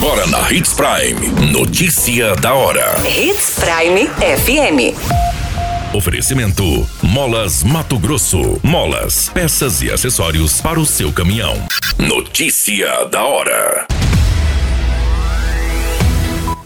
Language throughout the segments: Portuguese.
Agora na Hits Prime. Notícia da hora. Hits Prime FM. Oferecimento: Molas Mato Grosso. Molas, peças e acessórios para o seu caminhão. Notícia da hora.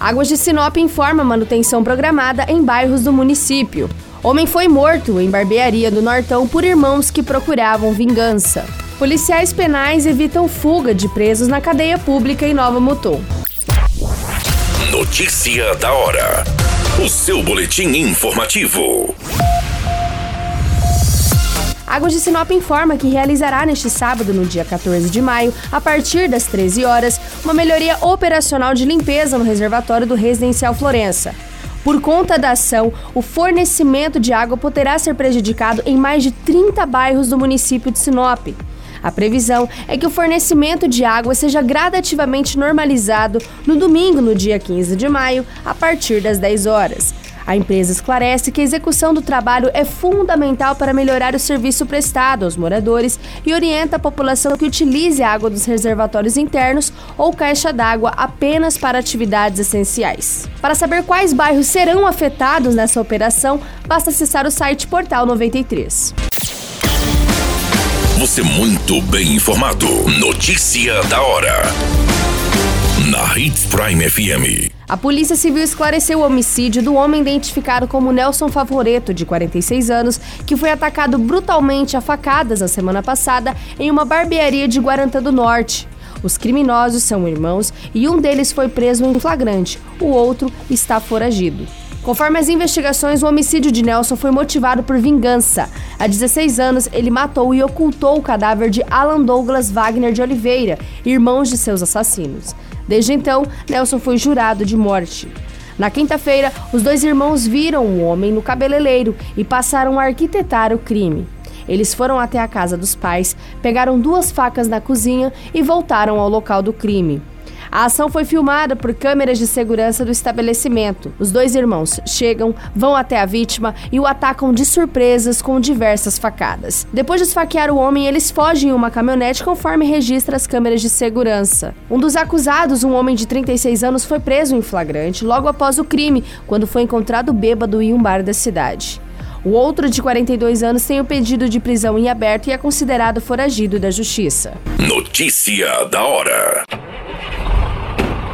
Águas de Sinop informa manutenção programada em bairros do município. Homem foi morto em barbearia do Nortão por irmãos que procuravam vingança. Policiais penais evitam fuga de presos na cadeia pública em Nova Mutum. Notícia da hora. O seu boletim informativo. Águas de Sinop informa que realizará neste sábado, no dia 14 de maio, a partir das 13 horas, uma melhoria operacional de limpeza no reservatório do Residencial Florença. Por conta da ação, o fornecimento de água poderá ser prejudicado em mais de 30 bairros do município de Sinop. A previsão é que o fornecimento de água seja gradativamente normalizado no domingo, no dia 15 de maio, a partir das 10 horas. A empresa esclarece que a execução do trabalho é fundamental para melhorar o serviço prestado aos moradores e orienta a população que utilize a água dos reservatórios internos ou caixa d'água apenas para atividades essenciais. Para saber quais bairros serão afetados nessa operação, basta acessar o site Portal 93. Você muito bem informado. Notícia da hora. Na Hits Prime FM. A Polícia Civil esclareceu o homicídio do homem identificado como Nelson Favoreto, de 46 anos, que foi atacado brutalmente a facadas na semana passada em uma barbearia de Guarantã do Norte. Os criminosos são irmãos e um deles foi preso em flagrante, o outro está foragido. Conforme as investigações, o homicídio de Nelson foi motivado por vingança. Há 16 anos, ele matou e ocultou o cadáver de Alan Douglas Wagner de Oliveira, irmãos de seus assassinos. Desde então, Nelson foi jurado de morte. Na quinta-feira, os dois irmãos viram o homem no cabeleireiro e passaram a arquitetar o crime. Eles foram até a casa dos pais, pegaram duas facas na cozinha e voltaram ao local do crime. A ação foi filmada por câmeras de segurança do estabelecimento. Os dois irmãos chegam, vão até a vítima e o atacam de surpresas com diversas facadas. Depois de esfaquear o homem, eles fogem em uma caminhonete conforme registra as câmeras de segurança. Um dos acusados, um homem de 36 anos, foi preso em flagrante logo após o crime, quando foi encontrado bêbado em um bar da cidade. O outro, de 42 anos, tem o pedido de prisão em aberto e é considerado foragido da justiça. Notícia da hora.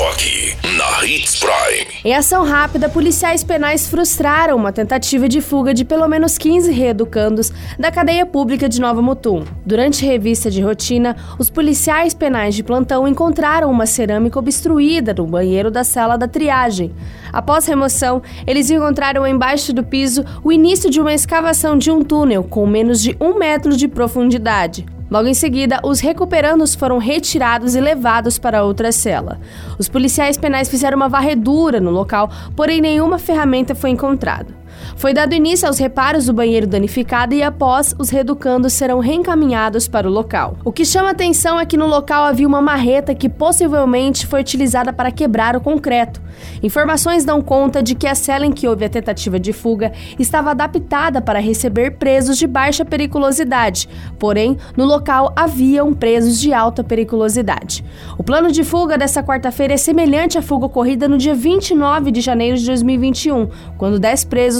Só aqui, na Hits Prime. Em ação rápida, policiais penais frustraram uma tentativa de fuga de pelo menos 15 reeducandos da cadeia pública de Nova Mutum. Durante revista de rotina, os policiais penais de plantão encontraram uma cerâmica obstruída no banheiro da sala da triagem. Após remoção, eles encontraram embaixo do piso o início de uma escavação de um túnel com menos de um metro de profundidade. Logo em seguida, os recuperandos foram retirados e levados para outra cela. Os policiais penais fizeram uma varredura no local, porém nenhuma ferramenta foi encontrada. Foi dado início aos reparos do banheiro danificado e após, os reeducandos serão reencaminhados para o local. O que chama atenção é que no local havia uma marreta que possivelmente foi utilizada para quebrar o concreto. Informações dão conta de que a cela em que houve a tentativa de fuga estava adaptada para receber presos de baixa periculosidade, porém, no local haviam presos de alta periculosidade. O plano de fuga dessa quarta-feira é semelhante à fuga ocorrida no dia 29 de janeiro de 2021, quando 10 presos